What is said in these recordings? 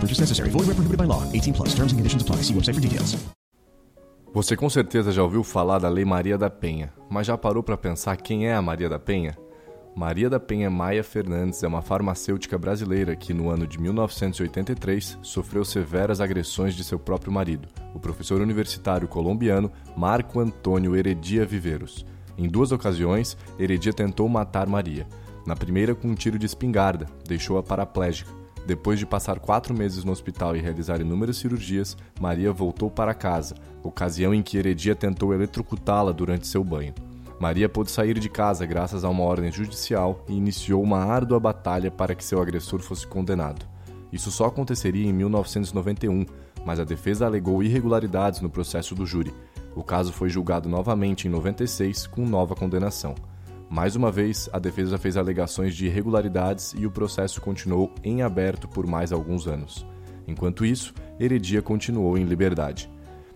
Purchase necessary. Void where prohibited by law. 18 plus. Terms and conditions apply. See website for details. Você com certeza já ouviu falar da Lei Maria da Penha, mas já parou para pensar quem é a Maria da Penha? Maria da Penha Maia Fernandes é uma farmacêutica brasileira que, no ano de 1983, sofreu severas agressões de seu próprio marido, o professor universitário colombiano Marco Antônio Heredia Viveiros. Em duas ocasiões, Heredia tentou matar Maria. Na primeira, com um tiro de espingarda, deixou-a paraplégica. Depois de passar quatro meses no hospital e realizar inúmeras cirurgias, Maria voltou para casa, ocasião em que Heredia tentou eletrocutá-la durante seu banho. Maria pôde sair de casa graças a uma ordem judicial e iniciou uma árdua batalha para que seu agressor fosse condenado. Isso só aconteceria em 1991, mas a defesa alegou irregularidades no processo do júri. O caso foi julgado novamente em 96 com nova condenação. Mais uma vez, a defesa fez alegações de irregularidades e o processo continuou em aberto por mais alguns anos. Enquanto isso, Heredia continuou em liberdade.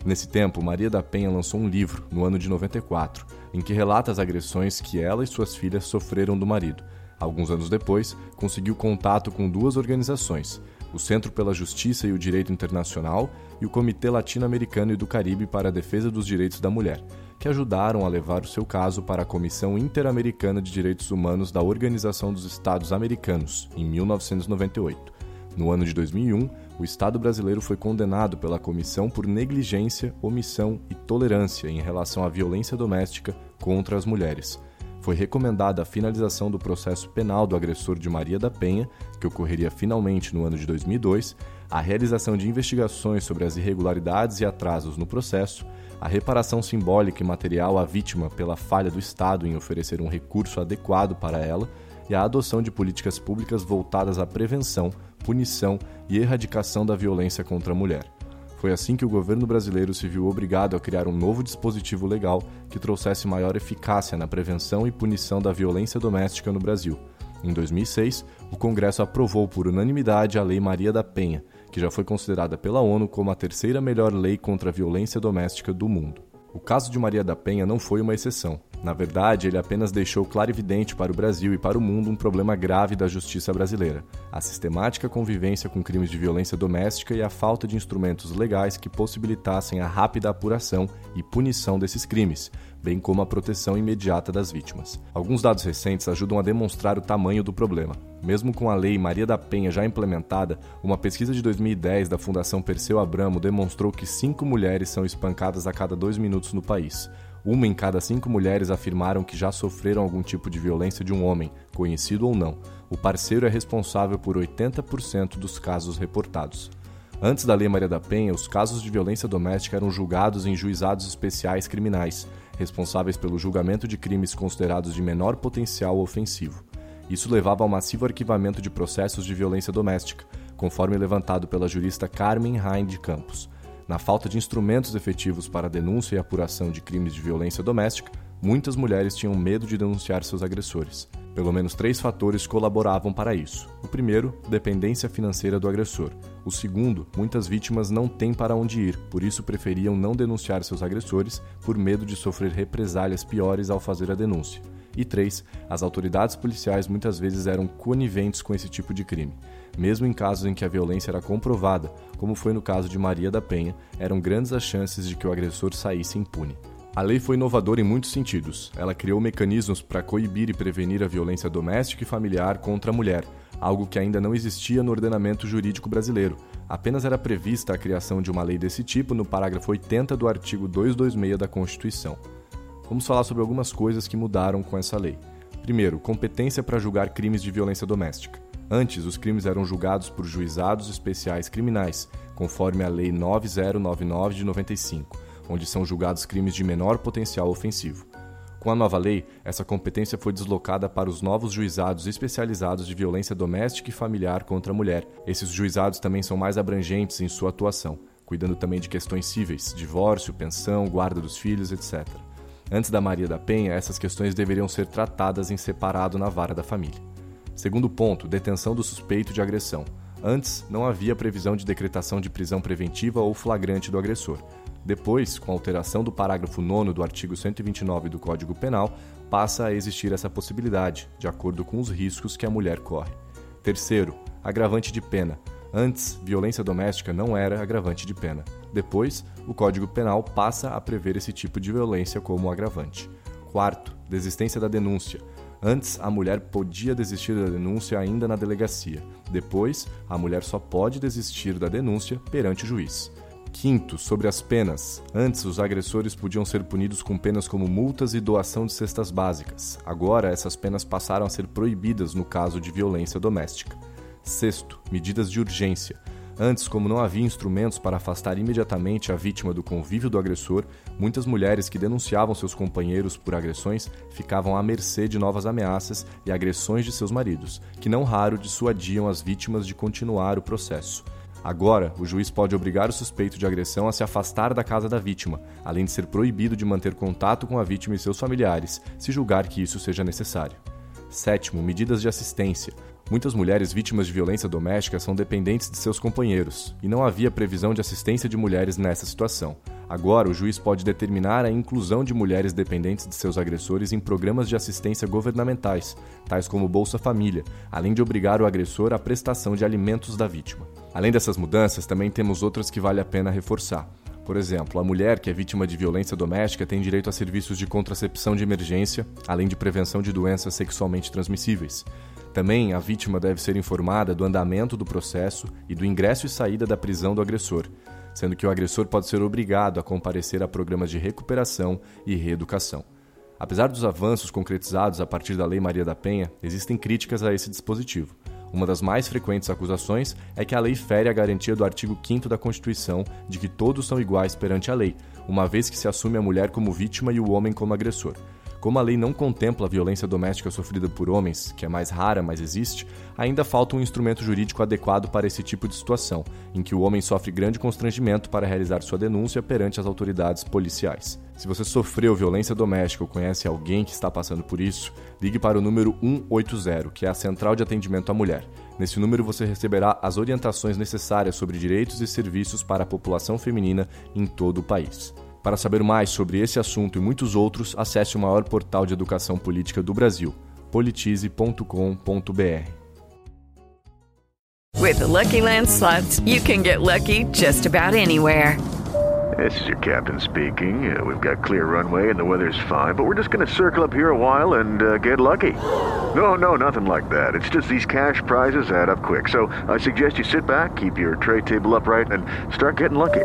Nesse tempo, Maria da Penha lançou um livro, no ano de 94, em que relata as agressões que ela e suas filhas sofreram do marido. Alguns anos depois, conseguiu contato com duas organizações, o Centro pela Justiça e o Direito Internacional e o Comitê Latino-Americano e do Caribe para a Defesa dos Direitos da Mulher, que ajudaram a levar o seu caso para a Comissão Interamericana de Direitos Humanos da Organização dos Estados Americanos, em 1998. No ano de 2001, o Estado brasileiro foi condenado pela comissão por negligência, omissão e tolerância em relação à violência doméstica contra as mulheres. Foi recomendada a finalização do processo penal do agressor de Maria da Penha, que ocorreria finalmente no ano de 2002, a realização de investigações sobre as irregularidades e atrasos no processo, a reparação simbólica e material à vítima pela falha do Estado em oferecer um recurso adequado para ela e a adoção de políticas públicas voltadas à prevenção, punição e erradicação da violência contra a mulher. Foi assim que o governo brasileiro se viu obrigado a criar um novo dispositivo legal que trouxesse maior eficácia na prevenção e punição da violência doméstica no Brasil. Em 2006, o Congresso aprovou por unanimidade a Lei Maria da Penha, que já foi considerada pela ONU como a terceira melhor lei contra a violência doméstica do mundo. O caso de Maria da Penha não foi uma exceção. Na verdade, ele apenas deixou clarividente para o Brasil e para o mundo um problema grave da justiça brasileira: a sistemática convivência com crimes de violência doméstica e a falta de instrumentos legais que possibilitassem a rápida apuração e punição desses crimes, bem como a proteção imediata das vítimas. Alguns dados recentes ajudam a demonstrar o tamanho do problema. Mesmo com a Lei Maria da Penha já implementada, uma pesquisa de 2010 da Fundação Perseu Abramo demonstrou que cinco mulheres são espancadas a cada dois minutos no país. Uma em cada cinco mulheres afirmaram que já sofreram algum tipo de violência de um homem, conhecido ou não. O parceiro é responsável por 80% dos casos reportados. Antes da Lei Maria da Penha, os casos de violência doméstica eram julgados em juizados especiais criminais, responsáveis pelo julgamento de crimes considerados de menor potencial ofensivo. Isso levava ao massivo arquivamento de processos de violência doméstica, conforme levantado pela jurista Carmen Rain de Campos. Na falta de instrumentos efetivos para a denúncia e apuração de crimes de violência doméstica, muitas mulheres tinham medo de denunciar seus agressores. Pelo menos três fatores colaboravam para isso. O primeiro, dependência financeira do agressor. O segundo, muitas vítimas não têm para onde ir, por isso preferiam não denunciar seus agressores por medo de sofrer represálias piores ao fazer a denúncia. E três, as autoridades policiais muitas vezes eram coniventes com esse tipo de crime. Mesmo em casos em que a violência era comprovada, como foi no caso de Maria da Penha, eram grandes as chances de que o agressor saísse impune. A lei foi inovadora em muitos sentidos. Ela criou mecanismos para coibir e prevenir a violência doméstica e familiar contra a mulher, algo que ainda não existia no ordenamento jurídico brasileiro, apenas era prevista a criação de uma lei desse tipo no parágrafo 80 do artigo 226 da Constituição. Vamos falar sobre algumas coisas que mudaram com essa lei. Primeiro, competência para julgar crimes de violência doméstica. Antes, os crimes eram julgados por juizados especiais criminais, conforme a Lei 9099 de 95, onde são julgados crimes de menor potencial ofensivo. Com a nova lei, essa competência foi deslocada para os novos juizados especializados de violência doméstica e familiar contra a mulher. Esses juizados também são mais abrangentes em sua atuação, cuidando também de questões cíveis, divórcio, pensão, guarda dos filhos, etc. Antes da Maria da Penha, essas questões deveriam ser tratadas em separado na vara da família. Segundo ponto, detenção do suspeito de agressão. Antes, não havia previsão de decretação de prisão preventiva ou flagrante do agressor. Depois, com a alteração do parágrafo 9 do artigo 129 do Código Penal, passa a existir essa possibilidade, de acordo com os riscos que a mulher corre. Terceiro, agravante de pena. Antes, violência doméstica não era agravante de pena. Depois, o Código Penal passa a prever esse tipo de violência como agravante. Quarto, desistência da denúncia. Antes, a mulher podia desistir da denúncia ainda na delegacia. Depois, a mulher só pode desistir da denúncia perante o juiz. Quinto, sobre as penas. Antes, os agressores podiam ser punidos com penas como multas e doação de cestas básicas. Agora, essas penas passaram a ser proibidas no caso de violência doméstica. Sexto, medidas de urgência. Antes, como não havia instrumentos para afastar imediatamente a vítima do convívio do agressor, muitas mulheres que denunciavam seus companheiros por agressões ficavam à mercê de novas ameaças e agressões de seus maridos, que não raro dissuadiam as vítimas de continuar o processo. Agora, o juiz pode obrigar o suspeito de agressão a se afastar da casa da vítima, além de ser proibido de manter contato com a vítima e seus familiares, se julgar que isso seja necessário. Sétimo, medidas de assistência. Muitas mulheres vítimas de violência doméstica são dependentes de seus companheiros, e não havia previsão de assistência de mulheres nessa situação. Agora, o juiz pode determinar a inclusão de mulheres dependentes de seus agressores em programas de assistência governamentais, tais como Bolsa Família, além de obrigar o agressor à prestação de alimentos da vítima. Além dessas mudanças, também temos outras que vale a pena reforçar. Por exemplo, a mulher que é vítima de violência doméstica tem direito a serviços de contracepção de emergência, além de prevenção de doenças sexualmente transmissíveis. Também a vítima deve ser informada do andamento do processo e do ingresso e saída da prisão do agressor, sendo que o agressor pode ser obrigado a comparecer a programas de recuperação e reeducação. Apesar dos avanços concretizados a partir da Lei Maria da Penha, existem críticas a esse dispositivo. Uma das mais frequentes acusações é que a lei fere a garantia do artigo 5 da Constituição de que todos são iguais perante a lei, uma vez que se assume a mulher como vítima e o homem como agressor. Como a lei não contempla a violência doméstica sofrida por homens, que é mais rara, mas existe, ainda falta um instrumento jurídico adequado para esse tipo de situação, em que o homem sofre grande constrangimento para realizar sua denúncia perante as autoridades policiais. Se você sofreu violência doméstica ou conhece alguém que está passando por isso, ligue para o número 180, que é a Central de Atendimento à Mulher. Nesse número você receberá as orientações necessárias sobre direitos e serviços para a população feminina em todo o país. Para saber mais sobre esse assunto e muitos outros, acesse o maior portal de educação política do Brasil, politize.com.br. With the Lucky Land slots, you can get lucky just about anywhere. This is your captain speaking. Uh, we've got clear runway and the weather's fine, but we're just going to circle up here a while and uh, get lucky. No, no, nothing like that. It's just these cash prizes add up quick. So I suggest you sit back, keep your tray table upright, and start getting lucky.